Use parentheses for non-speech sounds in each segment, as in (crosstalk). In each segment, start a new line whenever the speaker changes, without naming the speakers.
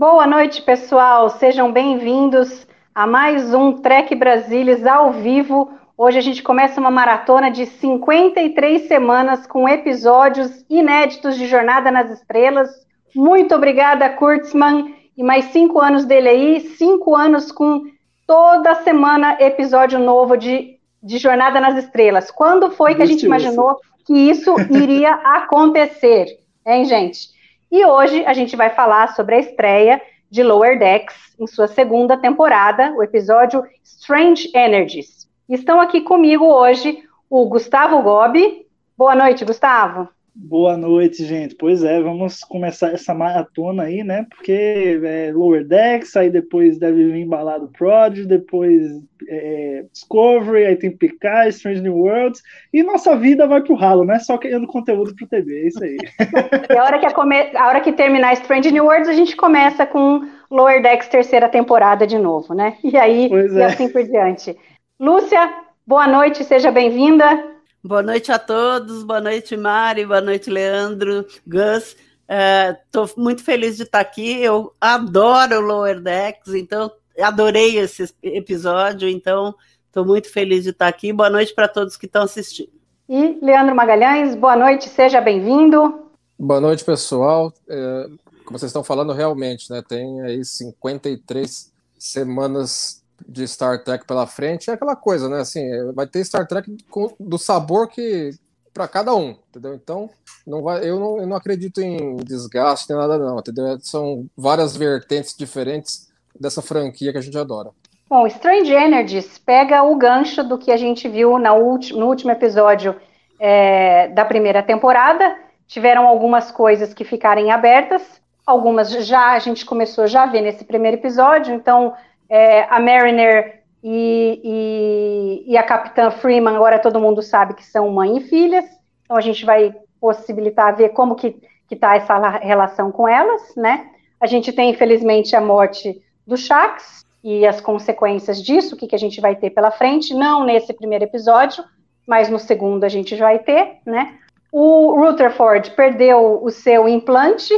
Boa noite, pessoal. Sejam bem-vindos a mais um Trek Brasilis ao vivo. Hoje a gente começa uma maratona de 53 semanas com episódios inéditos de Jornada nas Estrelas. Muito obrigada, Kurtzman. E mais cinco anos dele aí, cinco anos com toda semana episódio novo de, de Jornada nas Estrelas. Quando foi que a gente imaginou que isso iria (laughs) acontecer, hein, gente? E hoje a gente vai falar sobre a estreia de Lower Decks em sua segunda temporada, o episódio Strange Energies. Estão aqui comigo hoje o Gustavo Gobi. Boa noite, Gustavo.
Boa noite, gente. Pois é, vamos começar essa maratona aí, né? Porque é Lower Decks, aí depois deve vir embalado Prod, depois é, Discovery, aí tem Picard, Strange New Worlds, e nossa vida vai pro ralo, né? Só criando conteúdo pro TV, é isso aí. (laughs)
E a hora que, a, come... a hora que terminar Strange New Worlds, a gente começa com Lower Decks terceira temporada de novo, né? E aí,
Pois
e
é.
assim por diante. Lúcia, boa noite, seja bem-vinda.
Boa noite a todos, boa noite Mari, boa noite Leandro, Gus. Estou muito feliz de estar aqui. Eu adoro Lower Decks, então adorei esse episódio, então estou muito feliz de estar aqui. Boa noite para todos que estão assistindo.
E Leandro Magalhães, boa noite, seja bem-vindo.
Boa noite, pessoal. É, como vocês estão falando, realmente, né? Tem aí 53 semanas de Star Trek pela frente. É aquela coisa, né? Assim, é, vai ter Star Trek do sabor que para cada um, entendeu? Então, não vai, eu, não, eu não acredito em desgaste nem nada, não, entendeu? São várias vertentes diferentes dessa franquia que a gente adora.
Bom, Strange Energies pega o gancho do que a gente viu na no último episódio é, da primeira temporada. Tiveram algumas coisas que ficarem abertas, algumas já a gente começou já a ver nesse primeiro episódio. Então, é, a Mariner e, e- e a Capitã Freeman, agora todo mundo sabe que são mãe e filhas. Então, a gente vai possibilitar ver como que está essa la- relação com elas, né? A gente tem, infelizmente, a morte do Shax e as consequências disso, o que, que a gente vai ter pela frente, não nesse primeiro episódio, mas no segundo a gente vai ter, né? O Rutherford perdeu o seu implante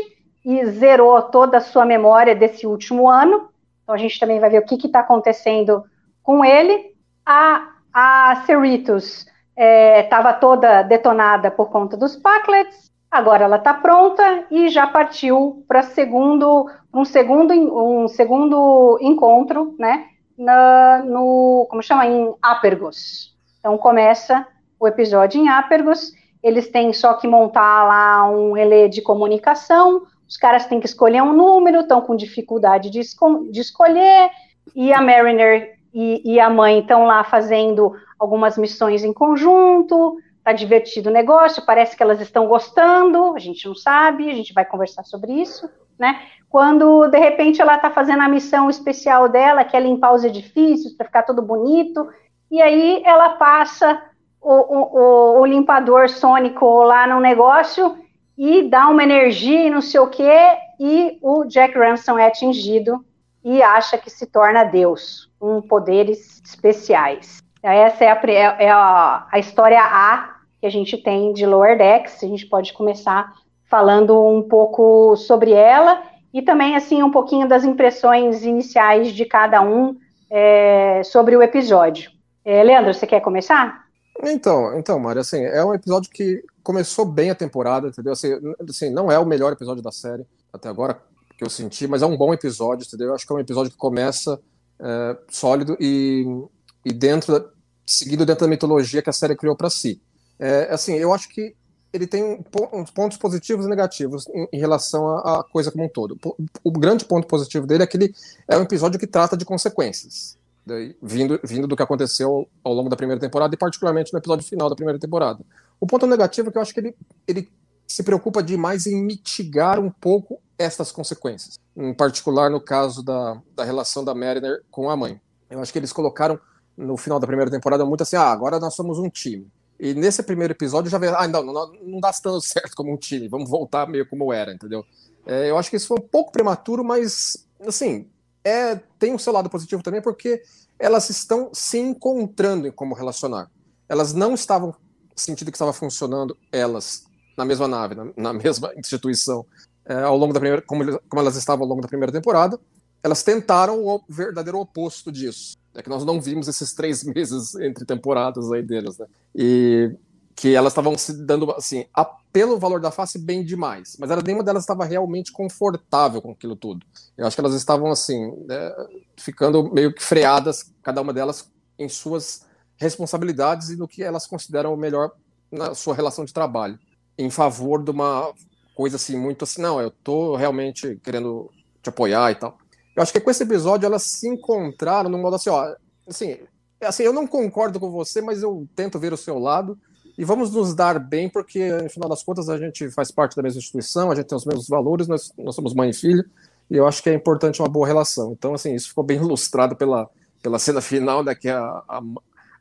e zerou toda a sua memória desse último ano. Então a gente também vai ver o que está acontecendo com ele. A, a Cerritos estava toda detonada por conta dos Packlets. Agora ela está pronta e já partiu para segundo um segundo um segundo encontro, né? Na, no como chama em Apergos. Então começa o episódio em Apergos. Eles têm só que montar lá um relé de comunicação. Os caras têm que escolher um número, estão com dificuldade de, esco- de escolher. E a Mariner e, e a mãe estão lá fazendo algumas missões em conjunto. Tá divertido o negócio, parece que elas estão gostando, a gente não sabe, a gente vai conversar sobre isso, né? Quando de repente ela tá fazendo a missão especial dela, que é limpar os edifícios para ficar tudo bonito, e aí ela passa o, o- o- o limpador sônico lá no negócio e dá uma energia e não sei o quê, e o Jack Ransom é atingido e acha que se torna Deus, com poderes especiais. Essa é a, é- a, a história A que a gente tem de Lower Decks. A gente pode começar falando um pouco sobre ela e também assim um pouquinho das impressões iniciais de cada um é, sobre o episódio. É, Leandro, você quer começar?
Então, então, Mari, assim, é um episódio que começou bem a temporada, entendeu? Assim, assim, não é o melhor episódio da série até agora que eu senti, mas é um bom episódio, entendeu? Eu acho que é um episódio que começa é, sólido e, e dentro da, seguido dentro da mitologia que a série criou para si. É, assim, eu acho que ele tem uns pontos positivos e negativos em, em relação à coisa como um todo. O, grande ponto positivo dele é que ele é um episódio que trata de consequências, daí, vindo, vindo do que aconteceu ao longo da primeira temporada e particularmente no episódio final da primeira temporada. O ponto negativo é que eu acho que ele, ele se preocupa demais em mitigar um pouco estas consequências, em particular no caso da, da relação da Mariner com a mãe. Eu acho que eles colocaram no final da primeira temporada muito assim, ah, agora nós somos um time. E nesse primeiro episódio já vê, ah, não, não, não dá tanto (laughs) certo como um time, vamos voltar meio como era, entendeu? É, eu acho que isso foi um pouco prematuro, mas, assim, é, tem um seu lado positivo também, porque elas estão se encontrando em como relacionar. Elas não estavam sentindo que estava funcionando, elas, na mesma nave, na, na (laughs) mesma instituição, é, ao longo da primeira, como, como elas estavam ao longo da primeira temporada, elas tentaram o verdadeiro oposto disso. É que nós não vimos esses três (laughs) meses entre temporadas aí delas, né? E que elas estavam se dando, assim, a, pelo valor da face, bem demais. Mas era, nenhuma delas estava realmente confortável com aquilo tudo. Eu acho que elas estavam, assim, né, ficando meio que freadas, cada uma delas em suas responsabilidades e no que elas consideram o melhor na sua relação de trabalho, em favor de uma coisa assim, muito assim, não, eu tô realmente querendo te apoiar e tal. Eu acho que com esse episódio elas se encontraram no modo assim, ó, assim, assim, eu não concordo com você, mas eu tento ver o seu lado e vamos nos dar bem, porque, no final das contas, a gente faz parte da mesma instituição, a gente tem os mesmos valores, nós, nós somos mãe e filho, e eu acho que é importante uma boa relação. Então, assim, isso ficou bem (laughs) ilustrado pela, pela cena final, né, que a, a,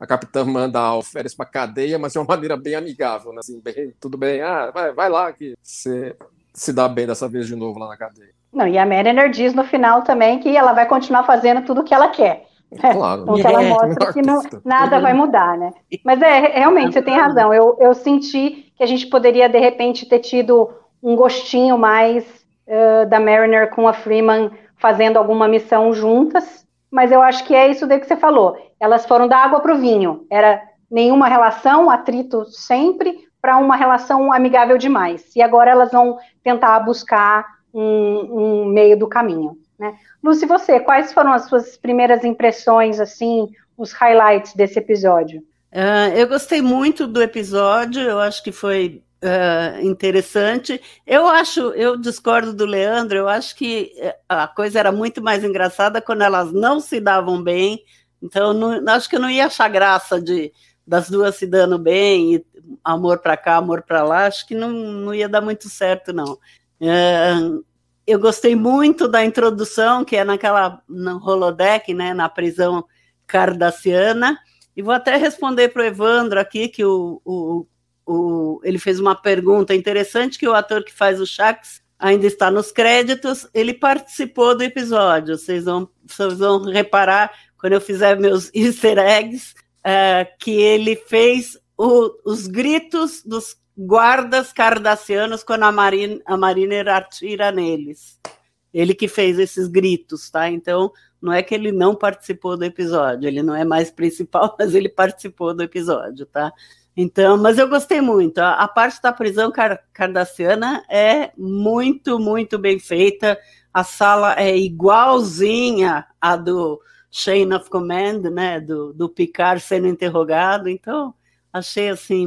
a capitã manda a Alferes para cadeia, mas de uma maneira bem amigável, né, assim, bem, tudo bem, ah, vai, vai lá que você se dá bem dessa vez de novo lá na cadeia.
Não, e a Mariner diz no final também que ela vai continuar fazendo tudo o que ela quer.
Claro.
Então, ela mostra que não, nada vai mudar, né? Mas é, realmente, você tem razão. Eu, eu senti que a gente poderia, de repente, ter tido um gostinho mais uh, da Mariner com a Freeman fazendo alguma missão juntas, mas eu acho que é isso daí que você falou. Elas foram da água para o vinho. Era nenhuma relação, atrito sempre, para uma relação amigável demais. E agora elas vão tentar buscar um, um meio do caminho. Né? Lucy, você, quais foram as suas primeiras impressões, assim, os highlights desse episódio?
Uh, eu gostei muito do episódio, eu acho que foi uh, interessante. Eu acho, eu discordo do Leandro, eu acho que eh, a coisa era muito mais engraçada quando elas não se davam bem. Então, não, acho que eu não ia achar graça de das duas se dando bem, e amor para cá, amor para lá, acho que não, não ia dar muito certo, não. Uh, eu gostei muito da introdução, que é naquela no holodeck, né, na prisão cardassiana, e vou até responder para o Evandro aqui, que o, o, o, ele fez uma pergunta interessante, que o ator que faz o Shax ainda está nos créditos, ele participou do episódio, vocês vão, vocês vão reparar, quando eu fizer meus (laughs) easter eggs, é, que ele fez o, os gritos dos guardas cardassianos quando a, Marine, a Mariner atira neles. Ele que fez esses gritos, tá? Então, não é que ele não participou do episódio, ele não é mais principal, (laughs) mas ele participou do episódio, tá? Então, mas eu gostei muito. A, a parte da prisão car cardassiana é muito, muito bem feita. A sala é igualzinha à do Chain of Command, né? Do, do Picard sendo interrogado. Então, achei assim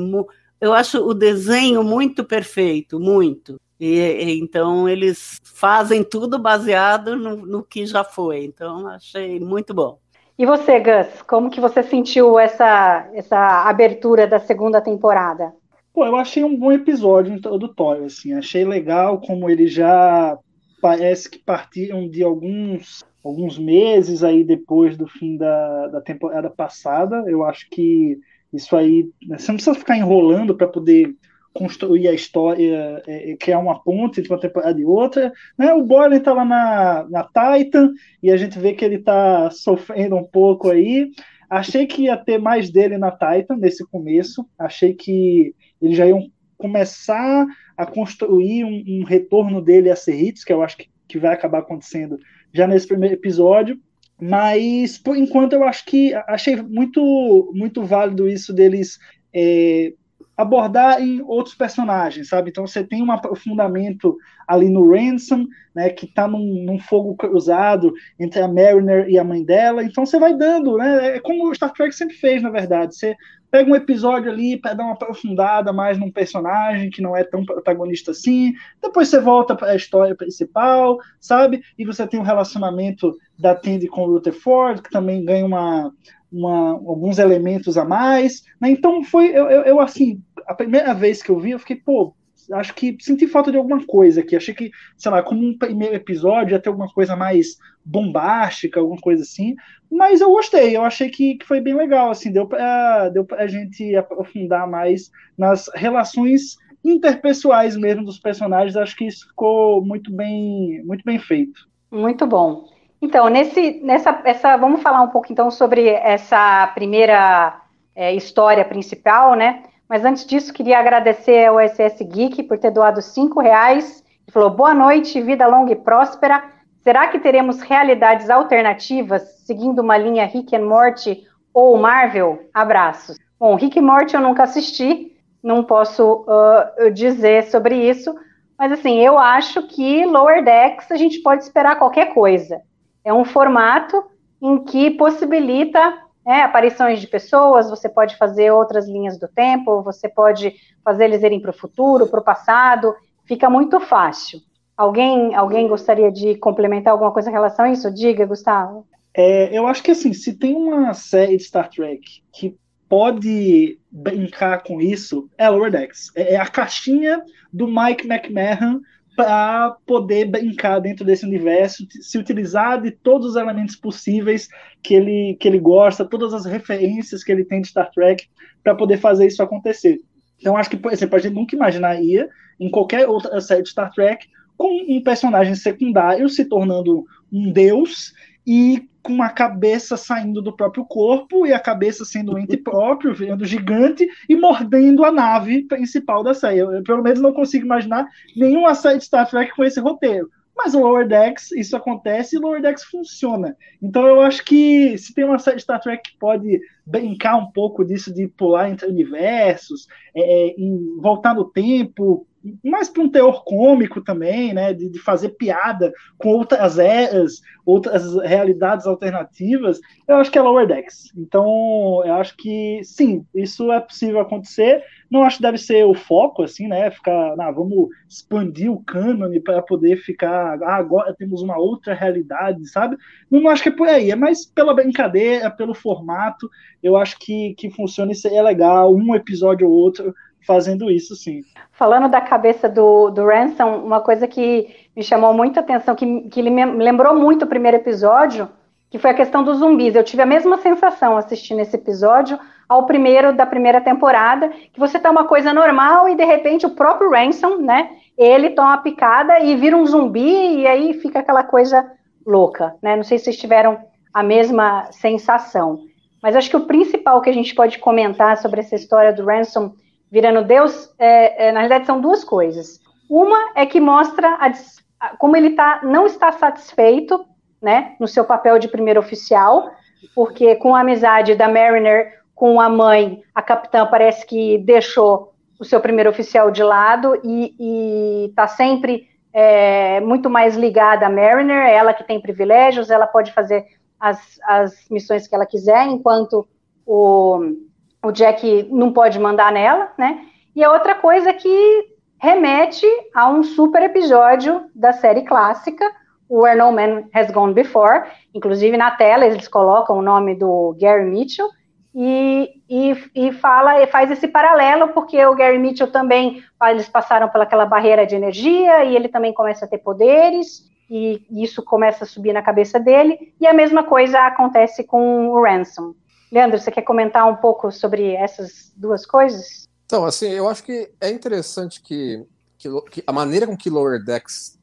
eu acho o desenho muito perfeito, muito. E, e, então eles fazem tudo baseado no, no, que já foi. Então achei muito bom.
E você, Gus, como que você sentiu essa, essa abertura da segunda temporada?
Pô, eu achei um bom episódio Toy, assim, achei legal como ele já parece que partiram de alguns alguns meses aí depois do fim da, da temporada passada. Eu acho que isso aí, né, você não precisa ficar enrolando para poder construir a história, é, é, criar uma ponte entre uma temporada e outra. Né? O Boylan está lá na, na Titan e a gente vê que ele está sofrendo um pouco aí. Achei que ia ter mais dele na Titan nesse começo. Achei que eles já iam começar a construir um, um retorno dele a Serritos, que eu acho que, que vai acabar acontecendo já nesse primeiro episódio. Mas, por enquanto, eu acho que achei muito, muito válido isso deles é, abordar em outros personagens, sabe? Então você tem um aprofundamento ali no Ransom, né, que está num, num, fogo cruzado entre a Mariner e a mãe dela. Então você vai dando, né? É como o Star Trek sempre fez, na verdade. Você pega um episódio ali para dar uma aprofundada mais num personagem que não é tão protagonista assim. Depois você volta para a história principal, sabe? E você tem um relacionamento da Tandy com o Rutherford, que também ganha uma, uma, alguns elementos a mais. Né? Então foi, eu, eu, eu, assim, a primeira vez que eu vi, eu fiquei, pô, acho que senti falta de alguma coisa aqui. Achei que, sei lá, como um primeiro episódio ia ter alguma coisa mais bombástica, alguma coisa assim. Mas eu gostei, eu achei que, que foi bem legal, assim, deu para deu a gente aprofundar mais nas relações interpessoais mesmo dos personagens. Acho que isso ficou muito bem, muito bem feito.
Muito bom. Então, nesse, nessa, essa, vamos falar um pouco então sobre essa primeira é, história principal, né? Mas antes disso, queria agradecer ao SS Geek por ter doado cinco reais. Ele falou, boa noite, vida longa e próspera. Será que teremos realidades alternativas, seguindo uma linha Rick and Morty ou Marvel? Abraços. Bom, Rick and Morty eu nunca assisti, não posso uh, dizer sobre isso, mas assim, eu acho que Lower Decks a gente pode esperar qualquer coisa. É um formato em que possibilita é, aparições de pessoas, você pode fazer outras linhas do tempo, você pode fazer eles irem para o futuro, para o passado, fica muito fácil. Alguém, alguém gostaria de complementar alguma coisa em relação a isso? Diga, Gustavo.
É, eu acho que assim, se tem uma série de Star Trek que pode brincar com isso, é Lower Decks. É, é a caixinha do Mike McMahon para poder brincar dentro desse universo, se utilizar de todos os elementos possíveis que ele, que ele gosta, todas as referências que ele tem de Star Trek, para poder fazer isso acontecer. Então, acho que, por exemplo, a gente nunca imaginaria, em qualquer outra série de Star Trek, com um personagem secundário se tornando um deus e com uma cabeça saindo do próprio corpo e a cabeça sendo um ente próprio, virando gigante e mordendo a nave principal da série. Eu, eu, pelo menos não consigo imaginar nenhuma série de Star Trek com esse roteiro. Mas o Lower Decks, isso acontece e o Lower Decks funciona. Então eu acho que se tem uma série de Star Trek que pode brincar um pouco disso de pular entre universos, é, é voltar no tempo, mais para um teor cômico também, né, de, de, fazer piada com outras eras, outras realidades alternativas, eu acho que é Lower Decks. Então, eu acho que sim, isso é possível acontecer. Não acho que deve ser o foco, assim, né, ficar, ah, vamos expandir o cânone para poder ficar, ah, agora temos uma outra realidade, sabe? Não, acho que é por aí, é mais pela brincadeira, pelo formato, eu acho que, que funciona e seria legal, um episódio ou outro fazendo isso, sim.
Falando da cabeça do, do Ransom, uma coisa que me chamou muita atenção, que, que me lembrou muito o primeiro episódio, que foi a questão dos zumbis. Eu tive a mesma sensação assistindo esse episódio ao primeiro da primeira temporada, que você tá uma coisa normal e de repente o próprio Ransom, né, ele toma uma picada e vira um zumbi e aí fica aquela coisa louca, né? Não sei se vocês tiveram a mesma sensação. Mas acho que o principal que a gente pode comentar sobre essa história do Ransom virando Deus, é, é, na realidade são duas coisas. Uma é que mostra a, como ele tá, não está satisfeito né, no seu papel de primeiro oficial, porque com a amizade da Mariner com a mãe, a capitã parece que deixou o seu primeiro oficial de lado e está sempre é, muito mais ligada a Mariner, ela que tem privilégios, ela pode fazer as, as missões que ela quiser, enquanto o, o Jack não pode mandar nela, né? E a outra coisa que remete a um super episódio da série clássica, Where No Man Has Gone Before. Inclusive na tela eles colocam o nome do Gary Mitchell e, e, e fala e faz esse paralelo porque o Gary Mitchell também eles passaram pelaquela barreira de energia e ele também começa a ter poderes e isso começa a subir na cabeça dele e a mesma coisa acontece com o Ransom. Leandro, você quer comentar um pouco sobre essas duas coisas?
Então, assim, eu acho que é interessante que, que, que a maneira com que Lower Decks,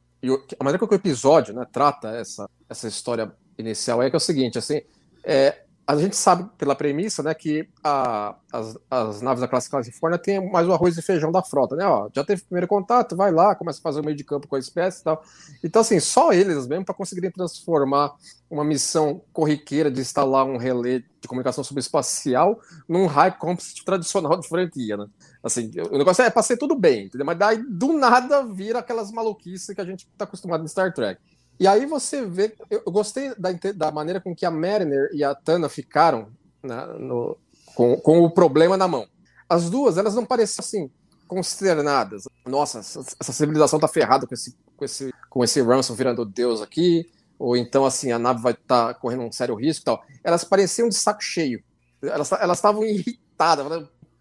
a maneira com que o episódio né, trata essa, essa história inicial é que é o seguinte, assim, é, a gente sabe pela premissa, né, que a, as, as, naves da classe Califórnia têm mais o arroz e feijão da frota, né? Ó, já teve primeiro contato, vai lá, começa a fazer o meio de campo com a espécie e tal. Então, assim, só eles mesmo para conseguirem transformar uma missão corriqueira de instalar um relé de comunicação subespacial num high composite tradicional de franquia, né? Assim, o negócio é para ser tudo bem, entendeu? Mas daí do nada vira aquelas maluquices que a gente está acostumado em Star Trek. E aí você vê, eu gostei da, da maneira com que a Mariner e a Tana ficaram né, no, com, com o problema na mão. As duas, elas não pareciam assim, consternadas. Nossa, essa civilização tá ferrada com esse, com esse, com esse ransom virando Deus aqui, ou então assim, a nave vai estar tá correndo um sério risco e tal. Elas pareciam de saco cheio. Elas estavam irritadas.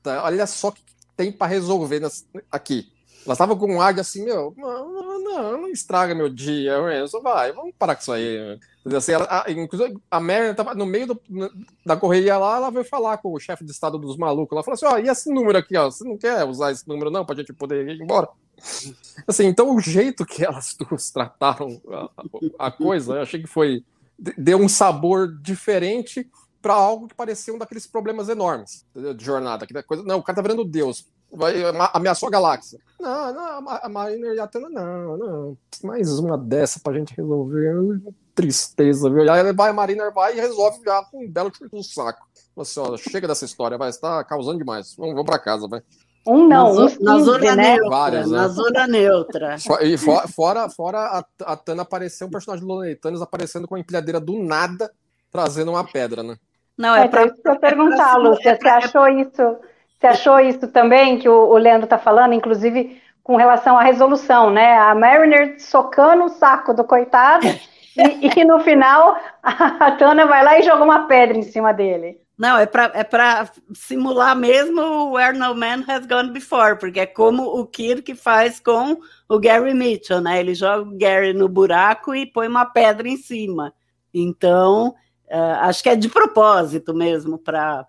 Olha só o que tem para resolver aqui. Elas estavam com um ar de assim, meu, não, não, não estraga meu dia, Renzo, vai, vamos parar com isso aí. Assim, ela, a, inclusive, a Mary tava no meio do, da correria lá, ela veio falar com o chefe de estado dos malucos. Ela falou assim: ó, e esse número aqui, ó, você não quer usar esse número não, pra gente poder ir embora? Assim, então o jeito que elas (laughs) duas trataram a, a coisa, eu achei que foi. deu um sabor diferente para algo que parecia um daqueles problemas enormes de jornada. Que coisa, não, o cara tá virando Deus vai, ameaçou a galáxia. Não, não, a Mariner e a Tana, não, não. Mais uma dessa pra gente resolver. Tristeza, viu? E aí vai, a Mariner vai e resolve já com um belo chute no saco. Assim, ó, chega dessa história, vai, está causando demais. Vamos, vamos pra casa, vai.
Um não, na, um
na zona né? neutra. Várias, né? Na zona neutra. (laughs)
E fora, fora a, a Tana apareceu, um personagem do Lonely aparecendo com a empilhadeira do nada, trazendo uma pedra, né?
Não, é, é pra, pra perguntar, Lúcia, você achou isso você achou isso também que o, o Leandro está falando, inclusive com relação à resolução, né? A Mariner socando o saco do coitado (laughs) e, e, no final a, Tana vai lá e joga uma pedra em cima dele.
Não, é para é simular mesmo o Where No Man Has Gone Before, porque é como o Kirk faz com o Gary Mitchell, né? Ele joga o Gary no buraco e põe uma pedra em cima. Então, uh, acho que é de propósito mesmo para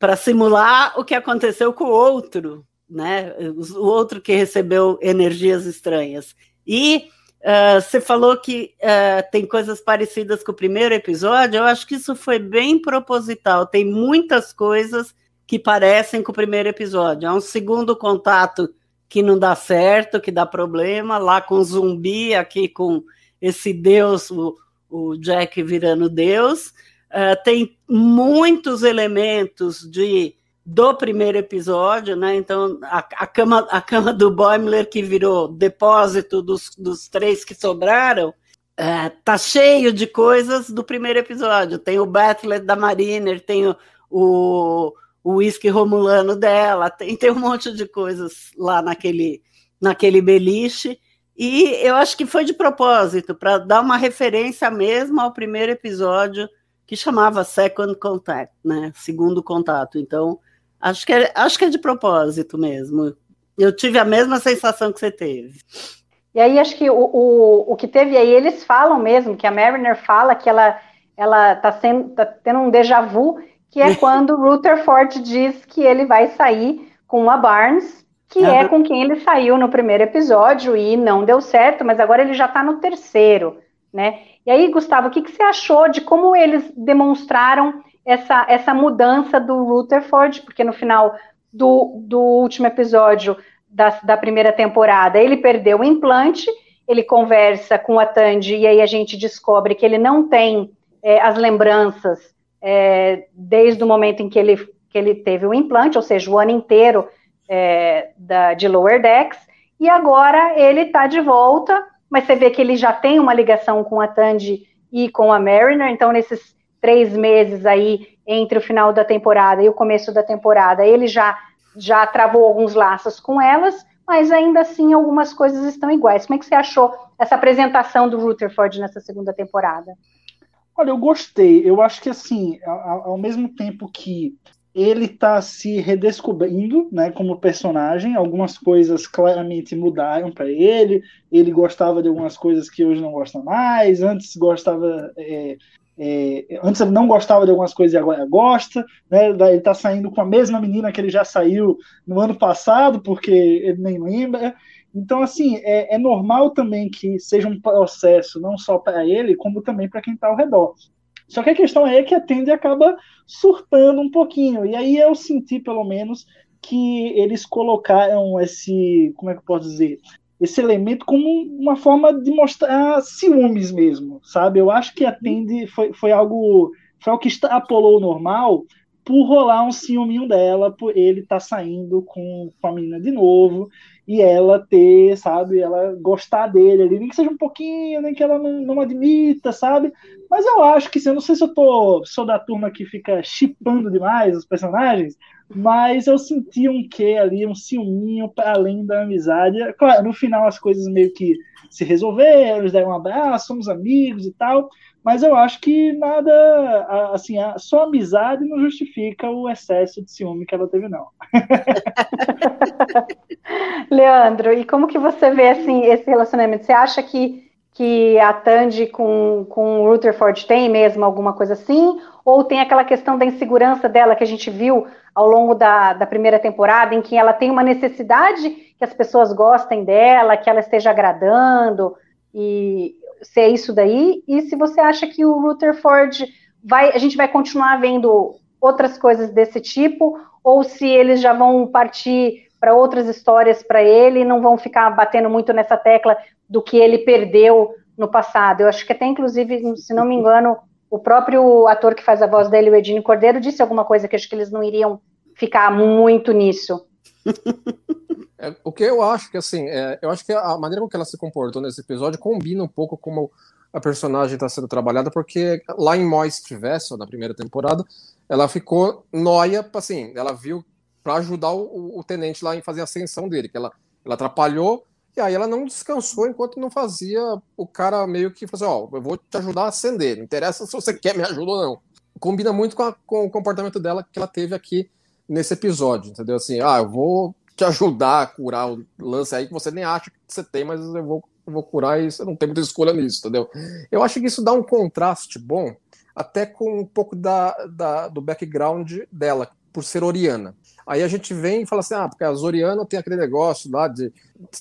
para simular o que aconteceu com o outro, né? O outro que recebeu energias estranhas. E uh, você falou que uh, tem coisas parecidas com o primeiro episódio. Eu acho que isso foi bem proposital. Tem muitas coisas que parecem com o primeiro episódio. Há um segundo contato que não dá certo, que dá problema, lá com o zumbi, aqui com esse Deus, o, o Jack virando Deus. Uh, tem muitos elementos de do primeiro episódio, né? Então, a, a, cama, a cama do Boimler, que virou depósito dos, dos três que sobraram, uh, tá cheio de coisas do primeiro episódio. Tem o Battlet da Mariner, tem o, o, o whisky romulano dela, tem, tem um monte de coisas lá naquele, naquele beliche. E eu acho que foi de propósito, para dar uma referência mesmo ao primeiro episódio que chamava Second Contact, né? Segundo contato. Então, acho que é, acho que é de propósito mesmo. Eu tive a mesma sensação que você teve.
E aí, acho que o, o, o que teve aí, eles falam mesmo, que a Mariner fala que ela ela tá, sendo, tá tendo um déjà vu, que é (laughs) quando Rutherford diz que ele vai sair com a Barnes, que uhum. é com quem ele saiu no primeiro episódio e não deu certo, mas agora ele já está no terceiro, né? E aí, Gustavo, o que, que você achou de como eles demonstraram essa, essa mudança do Rutherford? Porque no final do, do último episódio da, da primeira temporada, ele perdeu o implante, ele conversa com a Tandy e aí a gente descobre que ele não tem é, as lembranças é, desde o momento em que ele, que ele teve o implante, ou seja, o ano inteiro é, da, de Lower Decks, e agora ele está de volta mas você vê que ele já tem uma ligação com a Tandy e com a Mariner, então nesses três meses aí, entre o final da temporada e o começo da temporada, ele já, já travou alguns laços com elas, mas ainda assim algumas coisas estão iguais. Como é que você achou essa apresentação do Rutherford nessa segunda temporada?
Olha, eu gostei. Eu acho que assim, ao, ao mesmo tempo que ele está se redescobrindo, né, como personagem. Algumas coisas claramente mudaram para ele. Ele gostava de algumas coisas que hoje não gosta mais. Antes gostava, é, é, antes ele não gostava de algumas coisas e agora gosta. Né? Ele está saindo com a mesma menina que ele já saiu no ano passado, porque ele nem lembra. Então, assim, é, é normal também que seja um processo, não só para ele, como também para quem está ao redor. Só que a questão é que a Tandy acaba surtando um pouquinho. E aí eu senti, pelo menos, que eles colocaram esse, como é que eu posso dizer, esse elemento como uma forma de mostrar ciúmes mesmo, sabe? Eu acho que a Tandy foi, foi algo foi algo que extrapolou o normal por rolar um ciúminho dela, por ele estar tá saindo com, com a menina de novo e ela ter, sabe, ela gostar dele ali, nem que seja um pouquinho, nem que ela não, não admita, sabe? Mas eu acho que, assim, eu não sei se eu tô, sou da turma que fica chipando demais os personagens, mas eu senti um quê ali, um ciúminho para além da amizade. Claro, no final as coisas meio que se resolveram, eles deram um abraço, somos amigos e tal, mas eu acho que nada, assim, só amizade não justifica o excesso de ciúme que ela teve, não. (laughs)
Leandro, e como que você vê, assim, esse relacionamento? Você acha que, que a Tandy com, com o Rutherford tem mesmo alguma coisa assim? Ou tem aquela questão da insegurança dela que a gente viu ao longo da, da primeira temporada, em que ela tem uma necessidade que as pessoas gostem dela, que ela esteja agradando, e se é isso daí, e se você acha que o Rutherford vai, a gente vai continuar vendo outras coisas desse tipo, ou se eles já vão partir para outras histórias para ele, não vão ficar batendo muito nessa tecla do que ele perdeu no passado. Eu acho que até, inclusive, se não me engano, o próprio ator que faz a voz dele, o Edinho Cordeiro, disse alguma coisa que acho que eles não iriam ficar muito nisso. (laughs)
É, o que eu acho que assim, é, eu acho que a maneira com que ela se comportou nesse episódio combina um pouco como a personagem está sendo trabalhada, porque lá em Moist Vessel, na primeira temporada, ela ficou noia, assim, ela viu para ajudar o, o, tenente lá em fazer a ascensão dele, que ela, ela atrapalhou, e aí ela não descansou enquanto não fazia o cara meio que assim, ó, eu vou te ajudar a acender, não interessa se você quer me ajuda ou não. Combina muito com, a, com o comportamento dela que ela teve aqui nesse episódio, entendeu? Assim, ah, eu vou te ajudar a curar o lance aí que você nem acha que você tem, mas eu vou, eu vou curar e você não tem muita escolha nisso, entendeu? Eu acho que isso dá um contraste bom, até com um pouco da, da do background dela, por ser oriana. Aí a gente vem e fala assim, ah, porque as Oriana tem aquele negócio lá de,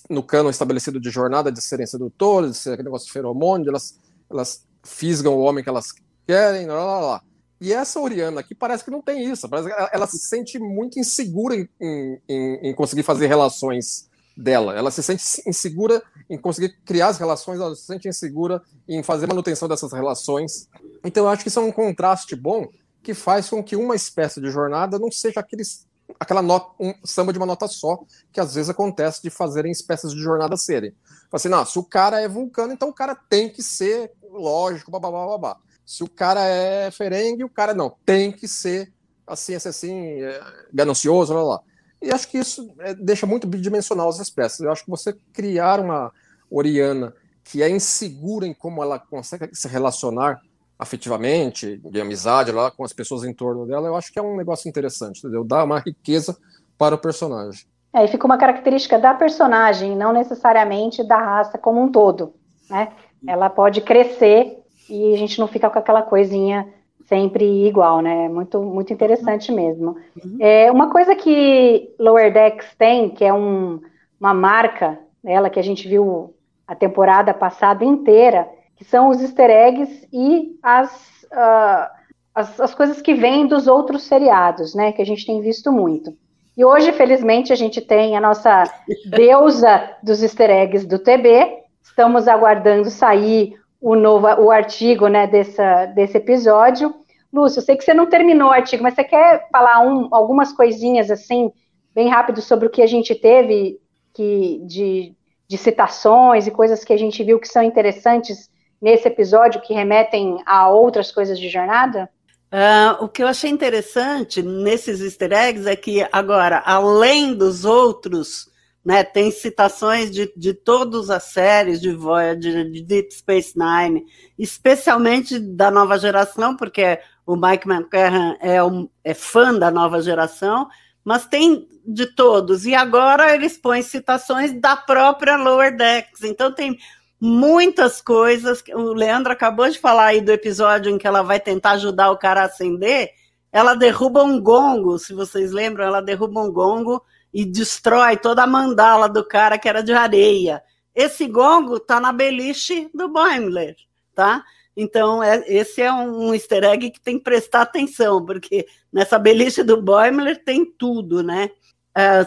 no cano estabelecido de jornada de serem sedutoras, de ser aquele negócio de feromônio, elas, elas fisgam o homem que elas querem, lá, lá, lá. E essa Oriana aqui parece que não tem isso. Parece que ela, ela se sente muito insegura em, em, em, conseguir fazer relações dela. Ela se sente insegura em conseguir criar as relações, ela se sente insegura em fazer manutenção dessas relações. Então eu acho que isso é um contraste bom que faz com que uma espécie de jornada não seja aqueles, aquela nota, um samba de uma nota só, que às vezes acontece de fazerem espécies de jornada serem. Assim, não, se o cara é vulcano, então o cara tem que ser lógico, babá, babá. Se o cara é ferengue, o cara não. Tem que ser assim, assim, assim é, ganancioso, lá, lá. E acho que isso é, deixa muito bidimensional as espécies. Eu acho que você criar uma Oriana que é insegura em como ela consegue se relacionar afetivamente, de amizade lá, com as pessoas em torno dela, eu acho que é um negócio interessante, entendeu? Dá uma riqueza para o personagem.
É, e fica uma característica da personagem, não necessariamente da raça como um todo, né? Ela pode crescer e a gente não fica com aquela coisinha sempre igual, né? Muito, muito interessante mesmo. Uhum. É, uma coisa que Lower Decks tem, que é um, uma marca dela que a gente viu a temporada passada inteira, que são os easter eggs e as, uh, as, as, coisas que vêm dos outros seriados, né? Que a gente tem visto muito. E hoje, felizmente, a gente tem a nossa (laughs) deusa dos easter eggs do TB. Estamos aguardando sair o novo o artigo né, dessa, desse episódio. Lúcio, eu sei que você não terminou o artigo, mas você quer falar um, algumas coisinhas assim, bem rápido, sobre o que a gente teve que, de, de citações e coisas que a gente viu que são interessantes nesse episódio, que remetem a outras coisas de jornada?
Uh, o que eu achei interessante nesses easter eggs é que, agora, além dos outros né? Tem citações de, de todas as séries de Voyager, de Deep Space Nine, especialmente da nova geração, porque o Mike McCarran é, um, é fã da nova geração, mas tem de todos. E agora eles põem citações da própria Lower Decks. Então tem muitas coisas. O Leandro acabou de falar aí do episódio em que ela vai tentar ajudar o cara a acender. Ela derruba um gongo, se vocês lembram, ela derruba um gongo e destrói toda a mandala do cara que era de areia. Esse gongo tá na beliche do Boimler, tá? Então, é, esse é um, um easter egg que tem que prestar atenção, porque nessa beliche do Boimler tem tudo, né? É,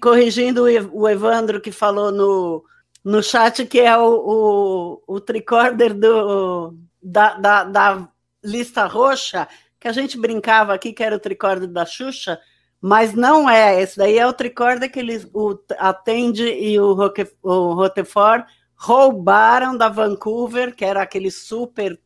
corrigindo o Evandro que falou no, no chat, que é o, o, o tricorder do, da, da, da lista roxa, que a gente brincava aqui que era o tricorder da Xuxa, mas não é. Esse daí é o tricorder que eles, o Atende e o, Roque, o Rotefort roubaram da Vancouver, que era aquele super,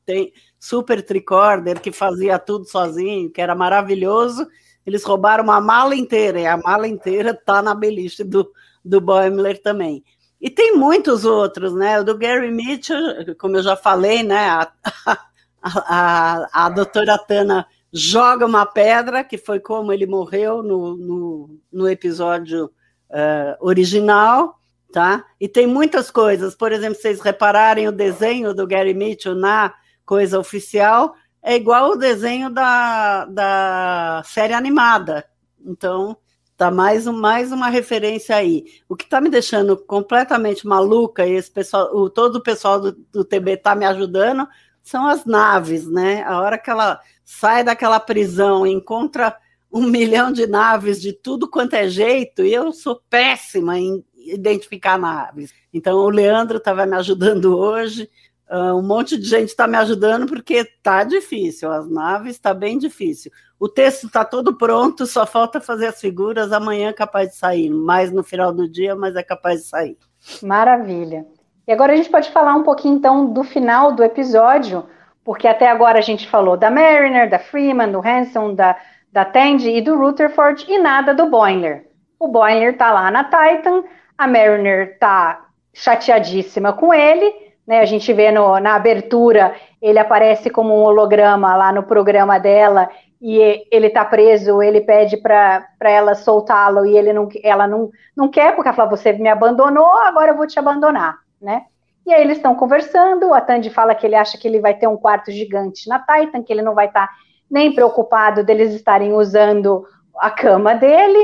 super tricorder que fazia tudo sozinho, que era maravilhoso. Eles roubaram uma mala inteira, e a mala inteira está na beliche do, do Boimler também. E tem muitos outros, né? O do Gary Mitchell, como eu já falei, né? A, a, a, a doutora Tana joga uma pedra, que foi como ele morreu no, no, no episódio uh, original, tá? E tem muitas coisas, por exemplo, vocês repararem o desenho do Gary Mitchell na coisa oficial, é igual o desenho da, da série animada. Então, tá mais, um, mais uma referência aí. O que está me deixando completamente maluca, e esse pessoal, o, todo o pessoal do, do TB está me ajudando, são as naves, né? A hora que ela sai daquela prisão e encontra um (laughs) milhão de naves de tudo quanto é jeito, e eu sou péssima em identificar naves. Então, o Leandro estava me ajudando hoje, uh, um monte de gente está me ajudando porque tá difícil, as naves está bem difícil. O texto está todo pronto, só falta fazer as figuras, amanhã é capaz de sair, mais no final do dia, mas é capaz de sair.
Maravilha. E agora a gente pode falar um pouquinho então do final do episódio, porque até agora a gente falou da Mariner, da Freeman, do Hanson, da, da Tandy e do Rutherford e nada do Boiler. O Boiler tá lá na Titan, a Mariner tá chateadíssima com ele, né? A gente vê no, na abertura, ele aparece como um holograma lá no programa dela e ele tá preso, ele pede para ela soltá-lo e ele não, ela não, não quer, porque ela fala, você me abandonou, agora eu vou te abandonar né? E aí eles estão conversando, a Tandy fala que ele acha que ele vai ter um quarto gigante na Titan, que ele não vai estar tá nem preocupado deles estarem usando a cama dele,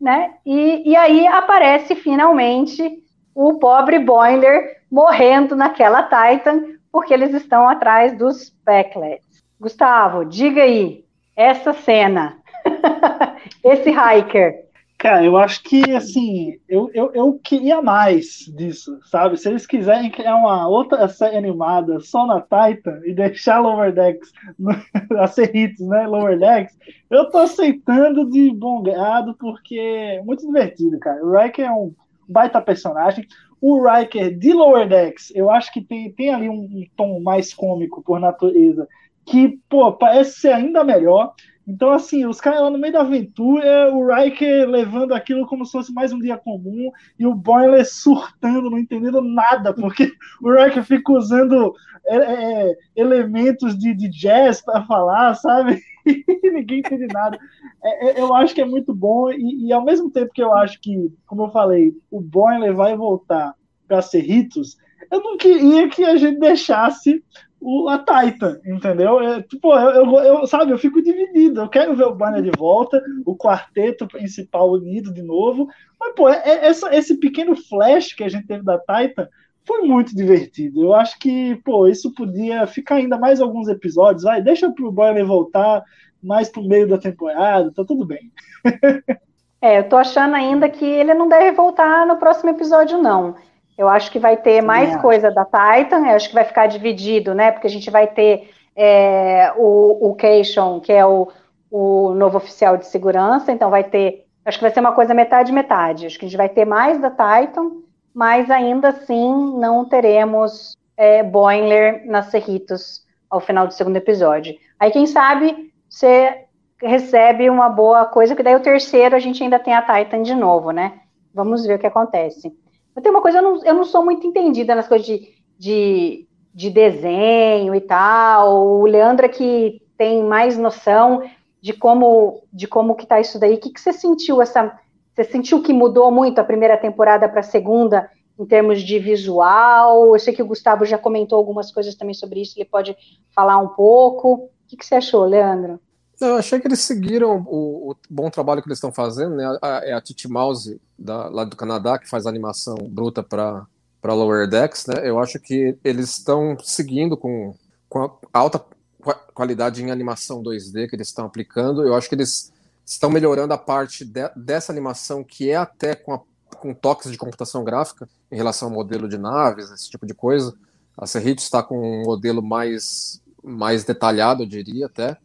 né? E, e aí aparece finalmente o pobre Boiler morrendo naquela Titan, porque eles estão atrás dos Packlets. Gustavo, diga aí, essa cena, (laughs) esse hiker,
Cara, eu acho que, assim, eu, eu, eu queria mais disso, sabe? Se eles quiserem criar uma outra série animada só na Titan e deixar Lower Decks a ser hits, né? Lower Decks, eu tô aceitando de bom grado porque é muito divertido, cara. O Riker é um baita personagem. O Riker de Lower Decks, eu acho que tem, tem ali um, tom mais cômico por natureza, que, pô, parece ser ainda melhor. Então, assim, os caras lá no meio da aventura, o Riker levando aquilo como se fosse mais um dia comum, e o Boiler surtando, não entendendo nada, porque (laughs) o Riker fica usando é, é, elementos de, de jazz para falar, sabe? (laughs) Ninguém entende nada. É, é, eu acho que é muito bom, e, e, ao mesmo tempo que eu acho que, como eu falei, o Boiler vai voltar para Cerritos, eu não queria que a gente deixasse o, a Titan, entendeu? É, tipo, eu, eu, eu, sabe, eu fico dividido. Eu quero ver o Banner de volta, o quarteto principal unido de novo. Mas, pô, é, é, essa, esse pequeno flash que a gente teve da Titan foi muito divertido. Eu acho que, pô, isso podia ficar ainda mais alguns episódios. Vai, deixa pro Banner voltar mais pro meio da temporada, tá tudo bem. (laughs)
é, eu tô achando ainda que ele não deve voltar no próximo episódio, não. Eu acho que vai ter mais é. coisa da Titan, eu acho que vai ficar dividido, né? Porque a gente vai ter é, o, o Keishon, que é o, o novo oficial de segurança, então vai ter. Acho que vai ser uma coisa metade-metade. Acho que a gente vai ter mais da Titan, mas ainda assim não teremos é, Boiler nas Cerritos ao final do segundo episódio. Aí, quem sabe, você recebe uma boa coisa, que daí o terceiro a gente ainda tem a Titan de novo, né? Vamos ver o que acontece. Eu tenho uma coisa, eu não, eu não sou muito entendida nas coisas de, de, de desenho e tal. O Leandro é que tem mais noção de como de como que tá isso daí. O que, que você sentiu essa? Você sentiu que mudou muito a primeira temporada para a segunda em termos de visual? Eu sei que o Gustavo já comentou algumas coisas também sobre isso. Ele pode falar um pouco. O que, que você achou, Leandro?
Eu achei que eles seguiram o, o bom trabalho que eles estão fazendo, né? É a, a Titi Mouse, da, lá do Canadá, que faz animação bruta para Lower Decks, né? Eu acho que eles estão seguindo com, com a alta qualidade em animação 2D que eles estão aplicando, eu acho que eles estão melhorando a parte de, dessa animação que é até com, a, com toques de computação gráfica em relação ao modelo de naves, esse tipo de coisa. A Cerrito está com um modelo mais, mais detalhado, eu diria até.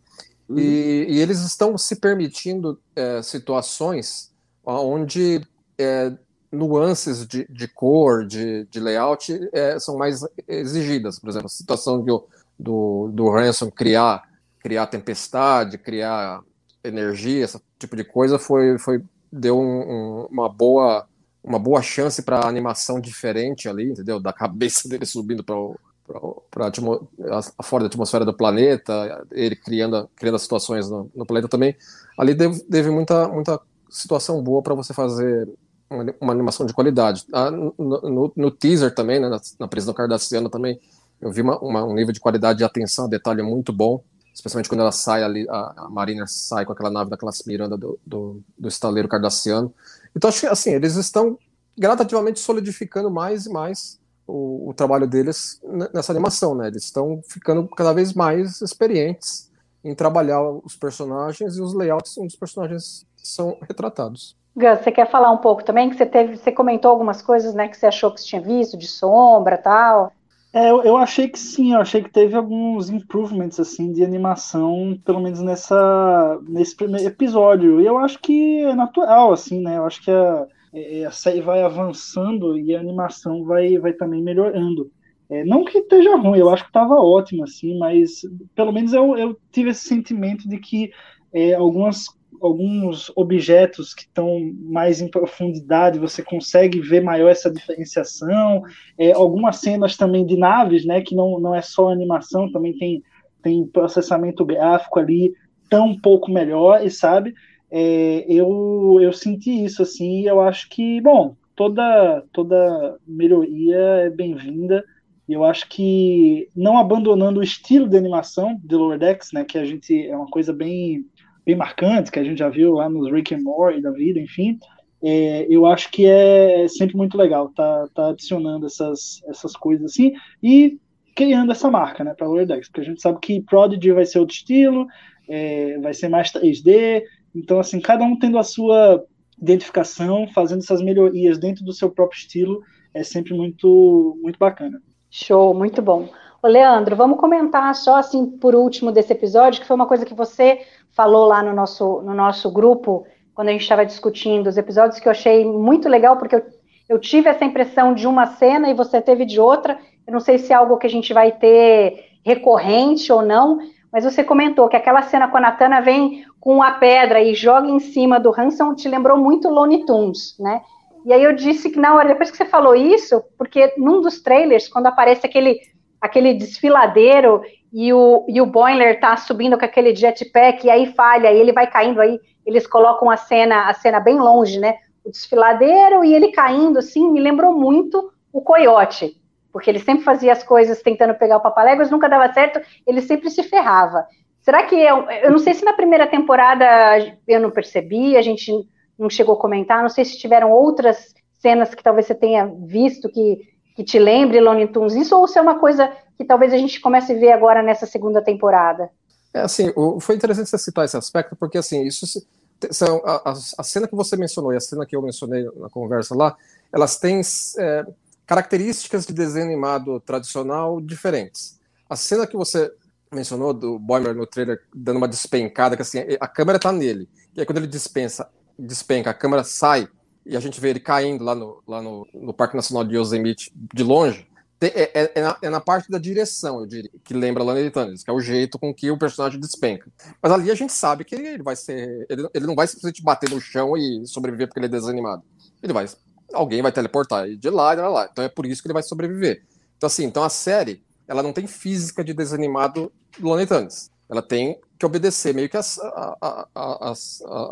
Uhum. E, e, eles estão se permitindo é, situações onde é, nuances de, de, cor, de, de layout, é, são mais exigidas. Por exemplo, a situação do, do, do Ransom criar, criar tempestade, criar energia, esse tipo de coisa, foi, foi deu um, um, uma boa uma boa chance para animação diferente ali, entendeu? Da cabeça (laughs) dele subindo para para fora da atmosfera do planeta, ele criando, criando as situações no, no planeta também. Ali teve, muita, muita situação boa para você fazer uma, uma, animação de qualidade. Ah, no, no, no, teaser também, né, na, na prisão cardassiana também, eu vi uma, uma, um nível de qualidade de atenção detalhe muito bom, especialmente quando ela sai ali, a, a Mariner sai com aquela nave da classe Miranda do, do, do estaleiro cardassiano. Então, acho que assim, eles estão gradativamente solidificando mais e mais o, o, trabalho deles nessa animação, né? Eles estão ficando cada vez mais experientes em trabalhar os personagens e os layouts onde os personagens são retratados.
Gus, você quer falar um pouco também que você teve, você comentou algumas coisas, né, que você achou que você tinha visto de sombra, tal?
É, eu, achei que sim, eu achei que teve alguns improvements assim de animação, pelo menos nessa nesse primeiro episódio. E eu acho que é natural assim, né? Eu acho que a, é, a série vai avançando e a animação vai vai também melhorando. É, não que esteja ruim, eu acho que estava ótimo assim, mas pelo menos eu, eu tive esse sentimento de que é, algumas alguns objetos que estão mais em profundidade, você consegue ver maior essa diferenciação. É, algumas cenas também de naves, né, que não, não é só animação, também tem, tem processamento gráfico ali tão pouco melhor, e sabe? É, eu, eu senti isso, assim, e eu acho que, bom, toda, toda melhoria é bem-vinda. Eu acho que não abandonando o estilo de animação de Lower Decks, né, que a gente é uma coisa bem bem marcantes, que a gente já viu lá nos Rick and Morty da vida, enfim, é, eu acho que é sempre muito legal tá, tá adicionando essas, essas coisas assim e criando essa marca né, para Lower Decks, porque a gente sabe que Prodigy vai ser outro estilo, é, vai ser mais 3D, então assim, cada um tendo a sua identificação, fazendo essas melhorias dentro do seu próprio estilo, é sempre muito, muito bacana.
Show, muito bom. Leandro, vamos comentar só assim por último desse episódio, que foi uma coisa que você falou lá no nosso, no nosso grupo, quando a gente estava discutindo os episódios, que eu achei muito legal, porque eu, eu tive essa impressão de uma cena e você teve de outra. Eu não sei se é algo que a gente vai ter recorrente ou não, mas você comentou que aquela cena com a Natana vem com a pedra e joga em cima do Hanson, te lembrou muito Looney Tunes, né? E aí eu disse que na hora, depois que você falou isso, porque num dos trailers, quando aparece aquele, aquele desfiladeiro e o, e o Boiler tá subindo com aquele jetpack, e aí falha, e ele vai caindo aí, eles colocam a cena, a cena bem longe, né? O desfiladeiro e ele caindo, assim, me lembrou muito o Coyote, porque ele sempre fazia as coisas tentando pegar o Papaléguas, nunca dava certo, ele sempre se ferrava. Será que, eu, eu não sei se na primeira temporada eu não percebi, a gente não chegou a comentar, não sei se tiveram outras cenas que talvez você tenha visto que, que te lembre Looney Tunes, isso ou se é uma coisa que talvez a gente comece a ver agora nessa segunda temporada.
É assim, foi interessante você citar esse aspecto, porque assim, isso são a, a, cena que você mencionou e a cena que eu mencionei na conversa lá, elas têm é, características de desenho animado tradicional diferentes. A cena que você mencionou do Boimer no trailer dando uma despencada, que assim, a câmera tá nele, e aí quando ele dispensa, despenca, a câmera sai e a gente vê ele caindo lá no, lá no, no Parque Nacional de Yosemite de longe, é, é, é, na, é, na, parte da direção, eu diria, que lembra Lana Tunnels, que é o jeito com que o personagem despenca. Mas ali a gente sabe que ele vai ser. Ele, ele não vai simplesmente bater no chão e sobreviver porque ele é desanimado. Ele vai. Alguém vai teleportar de lá e de lá. Então é por isso que ele vai sobreviver. Então, assim, então a série, ela não tem física de desanimado do Tunnels. Ela tem que obedecer meio que a, a, a,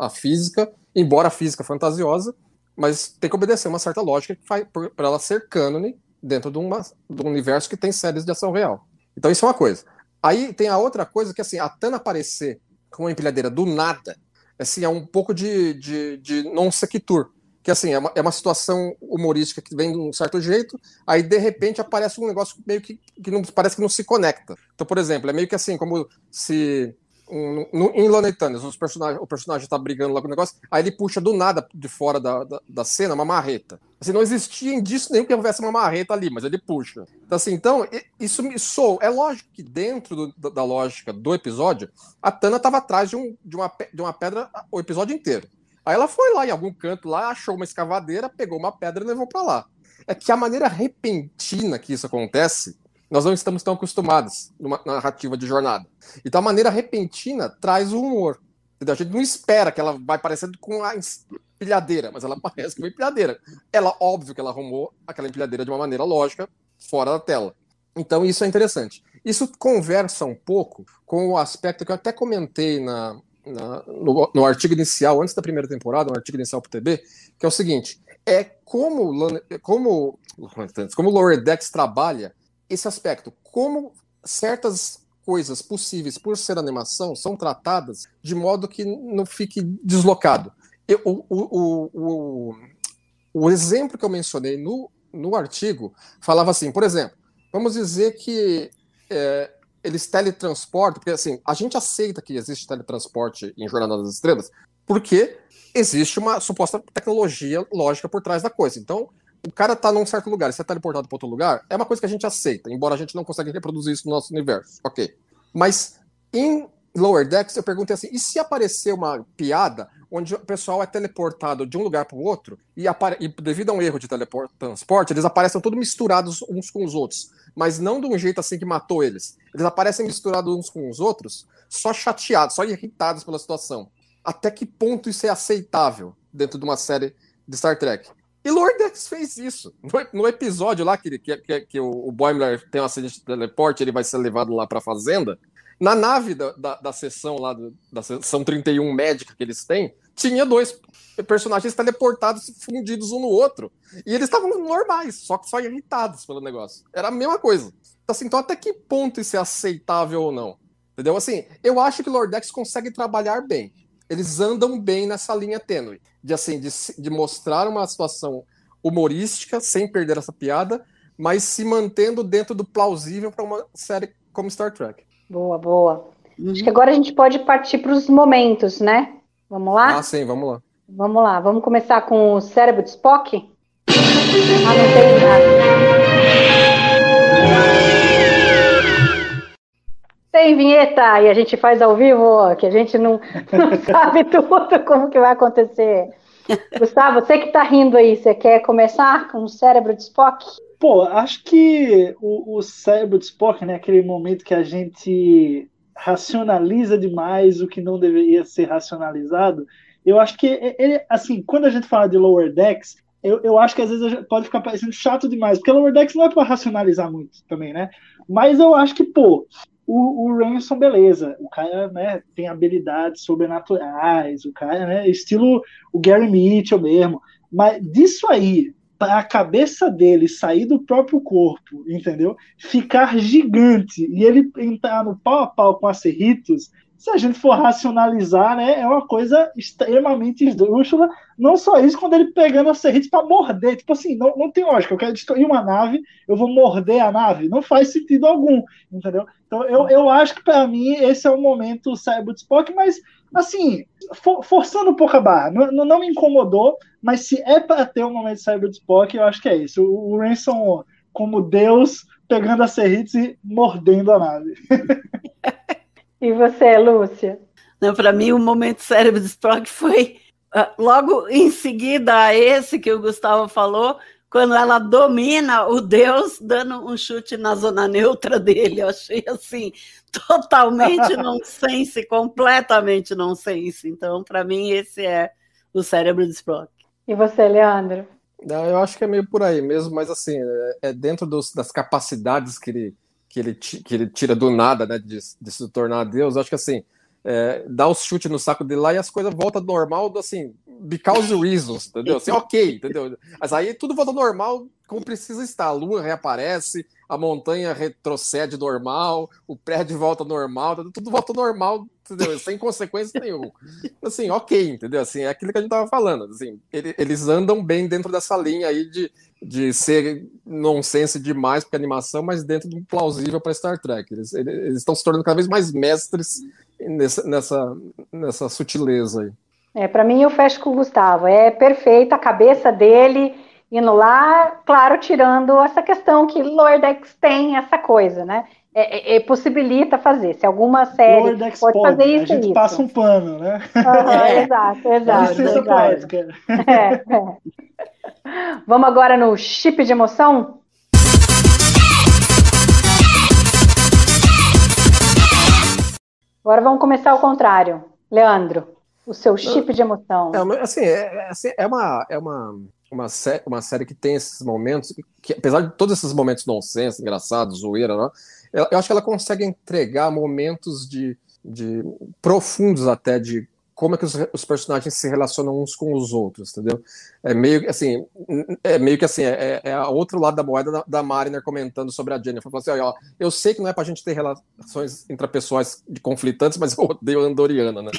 a física, embora a física fantasiosa, mas tem que obedecer uma certa lógica para ela ser cânone dentro de, uma, de um universo que tem séries de ação real. Então isso é uma coisa. Aí tem a outra coisa que assim, a Tana aparecer com uma empilhadeira do nada, assim, é um pouco de, de, de non sequitur. que assim, é uma, é uma situação humorística que vem de um certo jeito, aí de repente aparece um negócio meio que, que não, parece que não se conecta. Então, por exemplo, é meio que assim, como se no, em Lonely Tunnels, os personagens, o personagem tá brigando lá com o negócio, aí ele puxa do nada de fora da, da, da cena uma marreta. Assim, não existia indício nenhum que houvesse uma marreta ali, mas ele puxa. Então, assim, então isso me sou. É lógico que dentro do, da lógica do episódio, a Tana estava atrás de, um, de, uma, de uma pedra o episódio inteiro. Aí ela foi lá em algum canto lá, achou uma escavadeira, pegou uma pedra e levou para lá. É que a maneira repentina que isso acontece, nós não estamos tão acostumados numa narrativa de jornada. Então a maneira repentina traz o humor. Entendeu? A gente não espera que ela vai parecendo com a empilhadeira, mas ela (laughs) parece com uma empilhadeira. Ela, óbvio que ela arrumou aquela empilhadeira de uma maneira lógica, fora da tela. Então isso é interessante. Isso conversa um pouco com o aspecto que eu até comentei na, na, no, no, artigo inicial, antes da primeira temporada, no artigo inicial para o TB, que é o seguinte: é como, como, como o Lower Decks trabalha esse aspecto, como certas coisas possíveis por ser animação são tratadas de modo que não fique deslocado. Eu, o, o, o, o, exemplo que eu mencionei no, no artigo falava assim, por exemplo, vamos dizer que é, eles teletransportam, porque assim, a gente aceita que existe teletransporte em Jornada das Estrelas, porque existe uma suposta tecnologia lógica por trás da coisa. Então, o cara tá num certo lugar você é teleportado para outro lugar, é uma coisa que a gente aceita, embora a gente não consiga reproduzir isso no nosso universo. Ok. Mas em Lower Decks eu perguntei assim: e se aparecer uma piada onde o pessoal é teleportado de um lugar para o outro e, e, devido a um erro de teletransporte, eles aparecem todos misturados uns com os outros, mas não de um jeito assim que matou eles. Eles aparecem misturados uns com os outros, só chateados, só irritados pela situação. Até que ponto isso é aceitável dentro de uma série de Star Trek? E Lord Dex fez isso. No, no episódio lá que, que, que, que o, o Boimler tem um acidente de teleporte, ele vai ser levado lá para a fazenda. Na nave da, da, da sessão lá, do, da sessão 31 médica que eles têm, tinha dois personagens teleportados fundidos um no outro. E eles estavam normais, só que só irritados pelo negócio. Era a mesma coisa. Então, assim, então até que ponto isso é aceitável ou não? Entendeu? Assim, eu acho que Lord Dex consegue trabalhar bem eles andam bem nessa linha tênue, de assim, de, de mostrar uma situação humorística, sem perder essa piada, mas se mantendo dentro do plausível para uma série como Star Trek.
Boa, boa. Uhum. Acho que agora a gente pode partir para os momentos, né? Vamos lá?
Ah, sim, vamos lá.
Vamos lá, vamos começar com o cérebro de Spock? Ah, não tem nada. Tem vinheta e a gente faz ao vivo, que a gente não, não (laughs) sabe tudo como que vai acontecer. Gustavo, você que está rindo aí, você quer começar com o cérebro de Spock?
Pô, acho que o, o cérebro de Spock, né, aquele momento que a gente racionaliza demais o que não deveria ser racionalizado, eu acho que ele, assim, quando a gente fala de Lower Decks, eu, eu acho que às vezes pode ficar parecendo chato demais, porque Lower Decks não é para racionalizar muito também, né? Mas eu acho que, pô, o, o Ransom, beleza, o cara né, tem habilidades sobrenaturais, o cara, né, estilo o Gary Mitchell mesmo, mas disso aí, para a cabeça dele sair do próprio corpo, entendeu? Ficar gigante e ele entrar no pau a pau com a Cerritos, se a gente for racionalizar, né, é uma coisa extremamente esdrúxula. Não só isso, quando ele pegando a Cerritos para morder. Tipo assim, não, não tem lógica. Eu quero destruir uma nave, eu vou morder a nave. Não faz sentido algum, entendeu? Então eu, eu acho que para mim esse é o momento Cyber Spock, mas assim, for, forçando um pouco a barra. Não, não me incomodou, mas se é para ter um momento Cyber Spock, eu acho que é isso. O, o Ransom, como Deus, pegando a Cerritos e mordendo a nave. (laughs)
E você, Lúcia?
Não, para mim o momento cérebro de Spock foi uh, logo em seguida a esse que o Gustavo falou, quando ela domina o Deus dando um chute na zona neutra dele. Eu achei assim totalmente (laughs) nonsense, completamente nonsense. Então, para mim esse é o cérebro de Spock.
E você, Leandro?
Eu acho que é meio por aí mesmo, mas assim, é, é dentro dos, das capacidades que ele que ele, que ele tira do nada, né, de, de se tornar Deus, acho que assim, é, dá o chute no saco dele lá e as coisas voltam normal, assim, because reasons, entendeu? Assim, ok, entendeu? Mas aí tudo volta normal como precisa estar. A lua reaparece, a montanha retrocede normal, o prédio volta normal, tudo volta normal, entendeu? Sem consequência nenhuma. Assim, ok, entendeu? Assim, é aquilo que a gente tava falando. Assim, eles andam bem dentro dessa linha aí de, de ser nonsense demais para animação, mas dentro do plausível para Star Trek. Eles estão se tornando cada vez mais mestres nessa, nessa, nessa sutileza aí.
É, para mim eu fecho com o Gustavo. É perfeita a cabeça dele indo lá, claro, tirando essa questão que Lower Decks tem essa coisa, né? É, é, é possibilita fazer. Se alguma série pode, pode, fazer isso,
a gente
isso.
passa um pano, né? (laughs)
é. Exato, exato. Licença poética. É, é. Vamos agora no chip de emoção? Agora vamos começar ao contrário. Leandro, o seu chip de emoção.
É, assim, é, assim, é uma, é uma, uma, sé uma série que tem esses momentos, que apesar de todos esses momentos nonsense, engraçados, zoeira, né, eu, eu acho que ela consegue entregar momentos de, de profundos até de como é que os, os, personagens se relacionam uns com os outros, entendeu? É meio assim, é meio que assim, é, é outro lado da moeda da, da Mariner comentando sobre a Jennifer. Falou assim, ó, eu sei que não é pra gente ter relações intrapessoais conflitantes, mas eu odeio a Andoriana, né?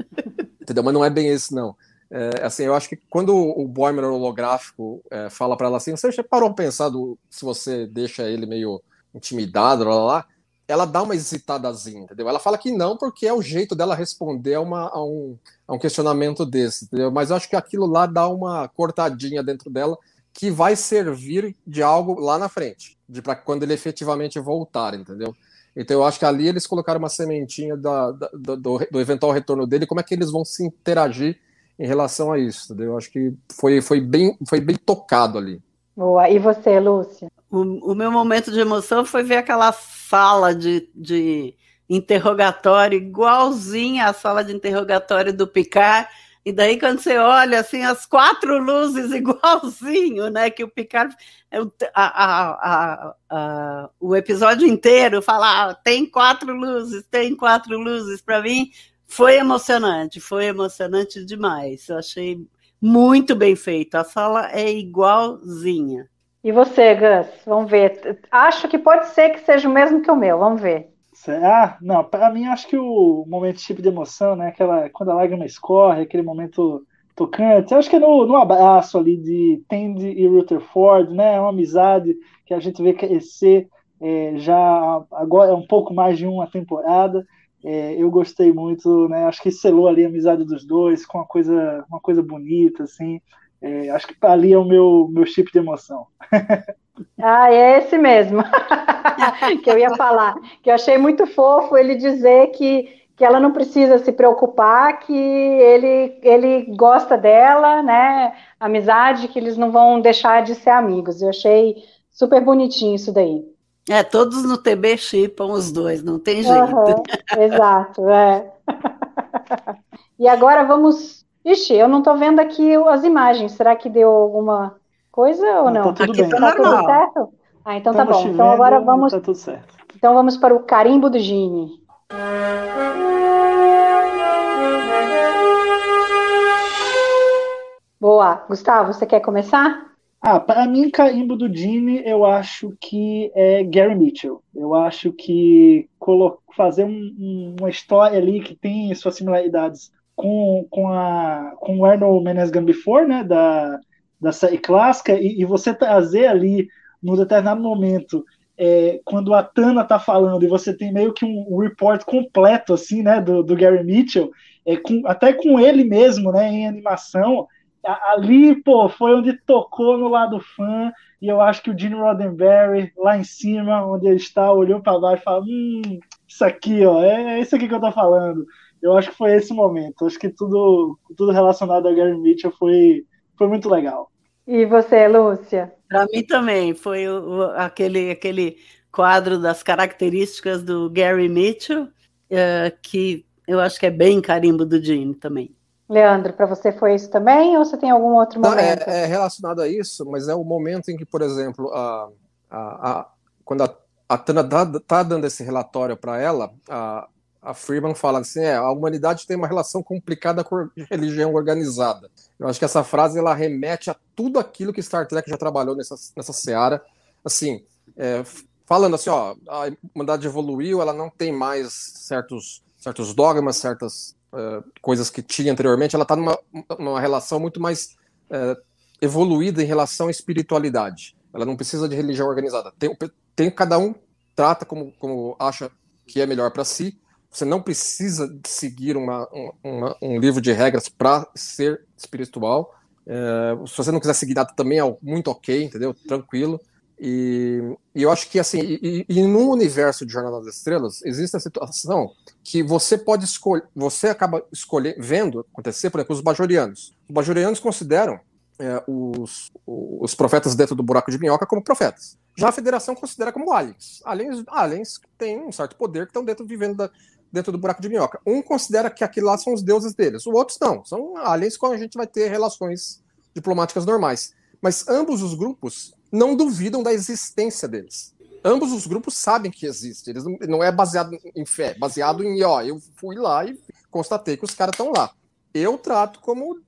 (laughs) entendeu? Mas não é bem esse, não. É, assim, eu acho que quando o Boimer holográfico é, fala para ela assim, você já parou pra pensar se você deixa ele meio intimidado, lá, lá, lá ela dá uma hesitadazinha, entendeu? Ela fala que não, porque é o jeito dela responder a, uma, a, um, a um questionamento desse, entendeu? Mas eu acho que aquilo lá dá uma cortadinha dentro dela que vai servir de algo lá na frente, de para quando ele efetivamente voltar, entendeu? Então eu acho que ali eles colocaram uma sementinha da, da, do, do, eventual retorno dele, como é que eles vão se interagir em relação a isso, entendeu? Eu acho que foi, foi, bem, foi bem tocado ali.
Boa. E você, Lúcia?
O, o meu momento de emoção foi ver aquela sala de, de interrogatório igualzinha à sala de interrogatório do Picard. E daí, quando você olha assim, as quatro luzes (laughs) igualzinho, né? Que o Picard, a, a, a, o episódio inteiro fala: ah, tem quatro luzes, tem quatro luzes. Para mim, foi emocionante, foi emocionante demais. Eu achei muito bem feito. A sala é igualzinha.
E você, Gus? Vamos ver. Acho que pode ser que seja o mesmo que o meu. Vamos ver.
Ah, não, para mim acho que o momento tipo de emoção, né? Aquela, quando a lágrima escorre, aquele momento tocante. Acho que é no, no abraço ali de Tandy e Rutherford, né? É uma amizade que a gente vê crescer é, já agora é um pouco mais de uma temporada. É, eu gostei muito, né? Acho que selou ali a amizade dos dois com uma coisa, uma coisa bonita, assim. É, acho que ali é o meu, meu chip de emoção. (laughs)
Ah, é esse mesmo (laughs) que eu ia falar. Que eu achei muito fofo ele dizer que, que ela não precisa se preocupar, que ele, ele gosta dela, né? Amizade, que eles não vão deixar de ser amigos. Eu achei super bonitinho isso daí.
É, todos no TB chipam os dois, não tem jeito.
Uhum, (laughs) exato, é. e agora vamos. Ixi, eu não estou vendo aqui as imagens. Será que deu alguma coisa ou não?
Tá tudo aqui bem.
Tá, tudo certo? Ah, então tá bom. Então agora vamos.
Tá tudo certo.
Então vamos para o carimbo do Gini. Boa. Gustavo, você quer começar?
Ah, para mim, carimbo do Jimmy, eu acho que é Gary Mitchell. Eu acho que fazer um, um, uma história ali que tem suas similaridades com, com, a, com o Arnold Menes Before, né, da, da série clássica, e, e você trazer ali, num determinado momento, é, quando a Tana tá falando e você tem meio que um, um report completo, assim, né, do, do Gary Mitchell, é, com, até com ele mesmo, né, em animação, ali, pô, foi onde tocou no lado fã, e eu acho que o Gene Roddenberry, lá em cima, onde ele está, olhou para baixo e falou: Hum, isso aqui, ó, é, é isso aqui que eu tô falando. Eu acho que foi esse momento. Acho que tudo, tudo relacionado a Gary Mitchell foi, foi muito legal.
E você, Lúcia?
Para mim também, foi o, aquele, aquele quadro das características do Gary Mitchell, uh, que eu acho que é bem carimbo do Gene também.
Leandro, para você foi isso também ou você tem algum outro momento?
Não, é, é, relacionado a isso, mas é o momento em que, por exemplo, a, a, a quando a, a Tana está tá dando esse relatório para ela, a, a Freeman fala assim, é, a humanidade tem uma relação complicada com a religião organizada. Eu acho que essa frase ela remete a tudo aquilo que Star Trek já trabalhou nessa, nessa seara. Assim, é, falando assim, ó, a humanidade evoluiu, ela não tem mais certos, certos dogmas, certas uh, coisas que tinha anteriormente, ela está numa, numa relação muito mais uh, evoluída em relação à espiritualidade. Ela não precisa de religião organizada. Tem, tem cada um trata como, como acha que é melhor para si. Você não precisa seguir uma, uma, um livro de regras para ser espiritual. É, se você não quiser seguir nada também é muito ok, entendeu? Tranquilo. E, e eu acho que assim, e, e, no universo de Jornada das Estrelas, existe a situação que você pode escolher, você acaba escolhendo, vendo acontecer, por exemplo, os bajorianos. Os bajorianos consideram é, os, os profetas dentro do buraco de minhoca como profetas. Já a federação considera como aliens. Aliens, aliens têm um certo poder que estão dentro, vivendo da, dentro do buraco de minhoca. Um considera que aquilo lá são os deuses deles, os outros não. São aliens com a gente vai ter relações diplomáticas normais. Mas ambos os grupos não duvidam da existência deles. Ambos os grupos sabem que existe. Eles não, é baseado em fé, baseado em, ó, eu fui lá e constatei que os caras estão lá. Eu trato como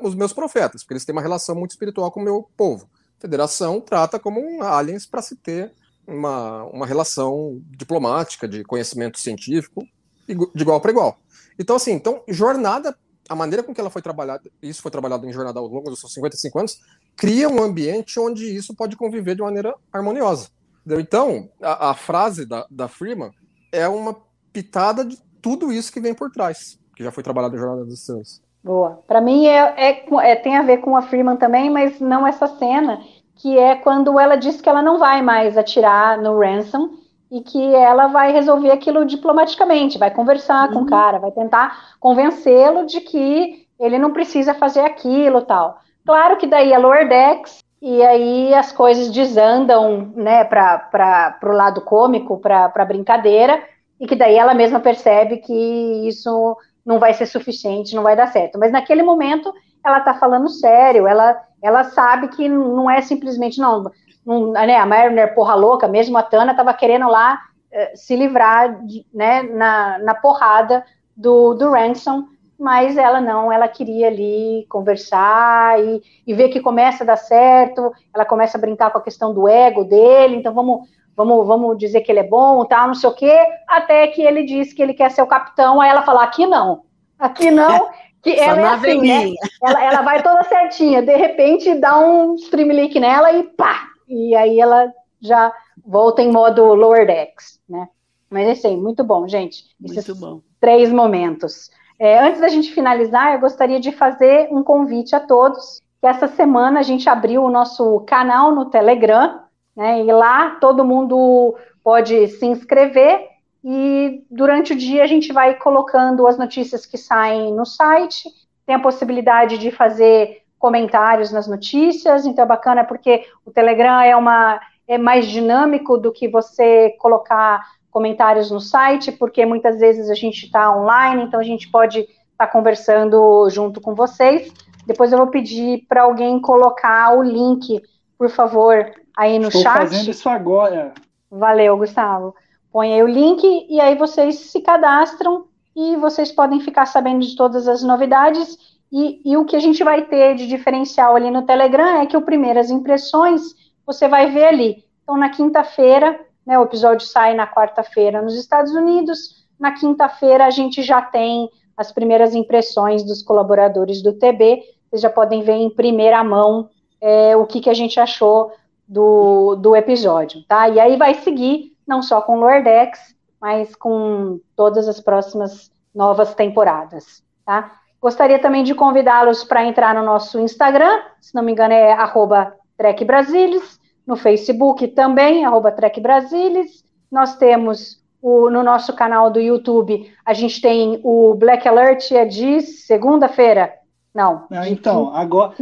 os meus profetas, porque eles têm uma relação muito espiritual com o meu povo. A federação trata como um aliens para se ter uma, uma relação diplomática, de conhecimento científico, de igual para igual. Então, assim, então, jornada, a maneira com que ela foi trabalhada, isso foi trabalhado em jornada ao longo dos seus 55 anos, cria um ambiente onde isso pode conviver de maneira harmoniosa. Entendeu? Então, a, a, frase da, da Freeman é uma pitada de tudo isso que vem por trás, que já foi trabalhado em Jornada das Estrelas.
Boa. Para mim é, é, é, tem a ver com a Freeman também, mas não essa cena, que é quando ela diz que ela não vai mais atirar no Ransom e que ela vai resolver aquilo diplomaticamente, vai conversar uhum. com o uhum. cara, vai tentar convencê-lo de que ele não precisa fazer aquilo tal. Claro que daí a Lower Decks e aí as coisas desandam, né, para o lado cômico, para brincadeira, e que daí ela mesma percebe que isso não vai ser suficiente, não vai dar certo. Mas naquele momento ela está falando sério, ela, ela sabe que não é simplesmente, não, não né, a Mariner porra louca, mesmo a Tana estava querendo lá uh, se livrar, de, né, na, na porrada do, do Ransom, mas ela não, ela queria ali conversar e, e ver que começa a dar certo, ela começa a brincar com a questão do ego dele, então vamos vamos, vamos dizer que ele é bom, tal, não sei o quê, até que ele diz que ele quer ser o capitão, aí ela fala, aqui não, aqui não, que (laughs) ela é assim, né? Ela, ela vai toda certinha, de repente dá um streamlink nela e pá, e aí ela já volta em modo lower decks, né? Mas assim, muito bom, gente. Esses bom. três momentos. É, antes da gente finalizar, eu gostaria de fazer um convite a todos. Que essa semana a gente abriu o nosso canal no Telegram, né? E lá todo mundo pode se inscrever e durante o dia a gente vai colocando as notícias que saem no site. Tem a possibilidade de fazer comentários nas notícias, então é bacana porque o Telegram é uma é mais dinâmico do que você colocar comentários no site, porque muitas vezes a gente está online, então a gente pode estar tá conversando junto com vocês. Depois eu vou pedir para alguém colocar o link, por favor, aí no
Estou
chat.
Estou fazendo isso agora.
Valeu, Gustavo. Põe aí o link e aí vocês se cadastram e vocês podem ficar sabendo de todas as novidades. E, e o que a gente vai ter de diferencial ali no Telegram é que o Primeiras Impressões você vai ver ali. Então, na quinta-feira, né, o episódio sai na quarta-feira nos Estados Unidos. Na quinta-feira, a gente já tem as primeiras impressões dos colaboradores do TB. Vocês já podem ver em primeira mão é, o que, que a gente achou do, do episódio, tá? E aí vai seguir, não só com Lordex, mas com todas as próximas novas temporadas, tá? Gostaria também de convidá-los para entrar no nosso Instagram, se não me engano é arroba TrekBrasilis, no Facebook também, arroba TrekBrasilis. Nós temos o, no nosso canal do YouTube, a gente tem o Black Alert, é de segunda-feira, não.
Ah, então, agora,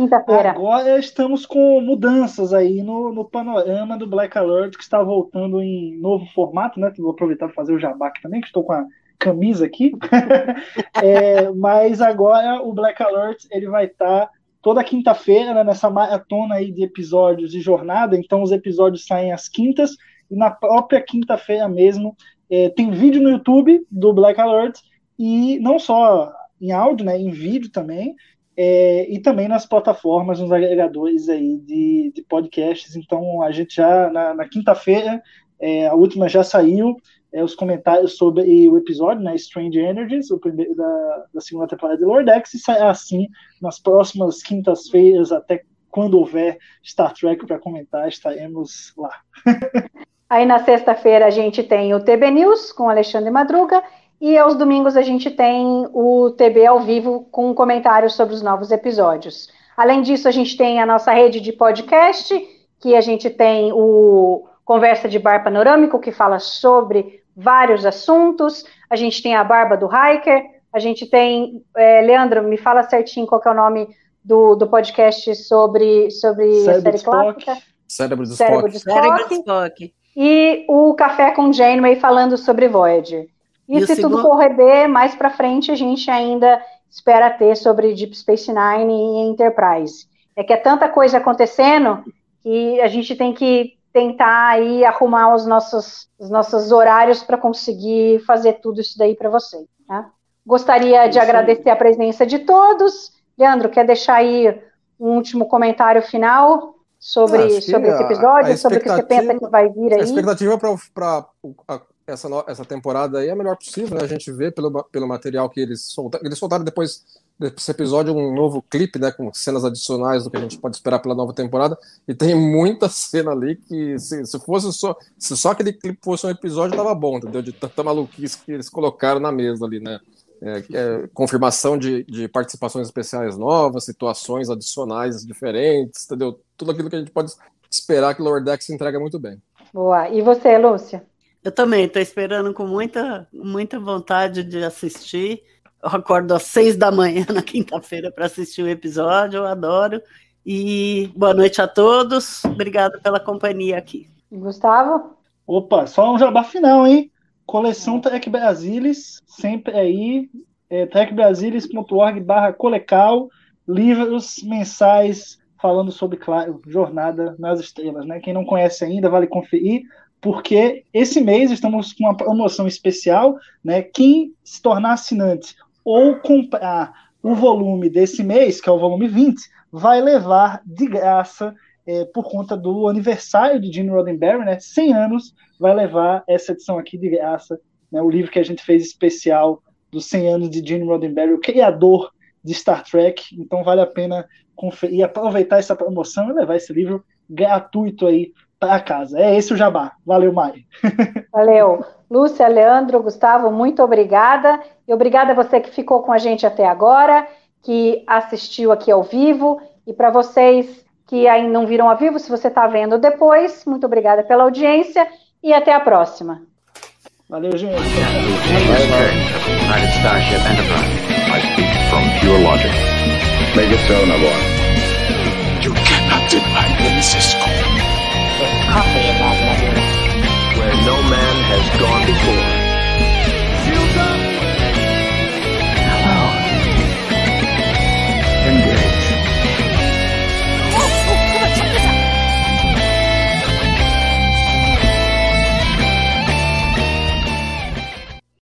agora estamos com mudanças aí no, no panorama do Black Alert, que está voltando em novo formato, né? Vou aproveitar para fazer o jabá aqui também, que estou com a camisa aqui. (laughs) é, mas agora o Black Alert ele vai estar tá toda quinta-feira né, nessa maratona aí de episódios de jornada. Então os episódios saem às quintas e na própria quinta-feira mesmo É, tem vídeo no YouTube do Black Alert e não só em áudio, né, em vídeo também, é, e também nas plataformas, nos agregadores aí de, de podcasts. Então a gente já na, na quinta-feira, é, a última já saiu, é, os comentários sobre o episódio, né, Strange Energies, o primeiro da, da segunda temporada de Lordex, e sai assim nas próximas quintas-feiras, até quando houver Star Trek para comentar, estaremos lá. (laughs)
Aí na sexta-feira a gente tem o TB News com Alexandre Madruga e aos domingos a gente tem o TB ao vivo com comentários sobre os novos episódios. Além disso, a gente tem a nossa rede de podcast, que a gente tem o Conversa de Bar Panorâmico, que fala sobre vários assuntos. A gente tem a Barba do Hiker. A gente tem. É, Leandro, me fala certinho qual é o nome do, do podcast sobre, sobre série clássica.
Cérebro do
Cérebro
Spock.
do
Cérebro de
Spock. E o Café com Janeway falando sobre Voyager. E,
E
se tudo
segundo-
correr bem, mais para frente a gente ainda espera ter sobre Deep Space Nine e Enterprise. É que é tanta coisa acontecendo que a gente tem que tentar aí arrumar os nossos, os nossos horários para conseguir fazer tudo isso daí para vocês. Tá? Gostaria de agradecer a presença de todos. Leandro, quer deixar aí um último comentário final sobre, sobre esse
a-
episódio,
a
sobre o que você pensa que vai vir
A
aí?
expectativa para essa, essa temporada aí é a melhor possível, né? A gente vê pelo, pelo material que eles soltaram. Eles soltaram depois desse episódio um novo clipe, né? Com cenas adicionais do que a gente pode esperar pela nova temporada. E tem muita cena ali que, se, se fosse só. Se só aquele clipe fosse um episódio, tava bom, entendeu? De tanta maluquice que eles colocaram na mesa ali, né? É, é, confirmação de, de participações especiais novas, situações adicionais diferentes, entendeu? Tudo aquilo que a gente pode esperar que Lower Decks entrega muito bem.
Boa. E você, Lúcia?
Eu também estou esperando com muita, muita vontade de assistir. Eu acordo às seis da manhã na quinta-feira para assistir o episódio, eu adoro. E boa noite a todos. Obrigada pela companhia aqui.
Gustavo?
Opa, só um jabá final, hein? Coleção Trek Brasilis, sempre aí, é, trekbrasilis.org barra colecal, livros mensais falando sobre, claro, Jornada nas Estrelas, né? Quem não conhece ainda, vale conferir, porque esse mês estamos com uma promoção especial, né? Quem se tornar assinante ou comprar o volume desse mês, que é o volume 20, vai levar de graça, é, por conta do aniversário de Gene Roddenberry, né? 100 anos, vai levar essa edição aqui de graça, né? O livro que a gente fez especial dos 100 anos de Gene Roddenberry, o criador de Star Trek. Então vale a pena conferir, aproveitar essa promoção e levar esse livro gratuito aí para casa. É esse o jabá. Valeu, Mari. (laughs)
Valeu. Lúcia, Leandro, Gustavo, muito obrigada. E obrigada a você que ficou com a gente até agora, que assistiu aqui ao vivo. E para vocês que ainda não viram ao vivo, se você está vendo depois, muito obrigada pela audiência e até a próxima.
Valeu, gente.
James Kirk of the United Starship Enterprise. I speak from pure logic. Make it so, Nabor.
You cannot deny that. Where no man has gone before.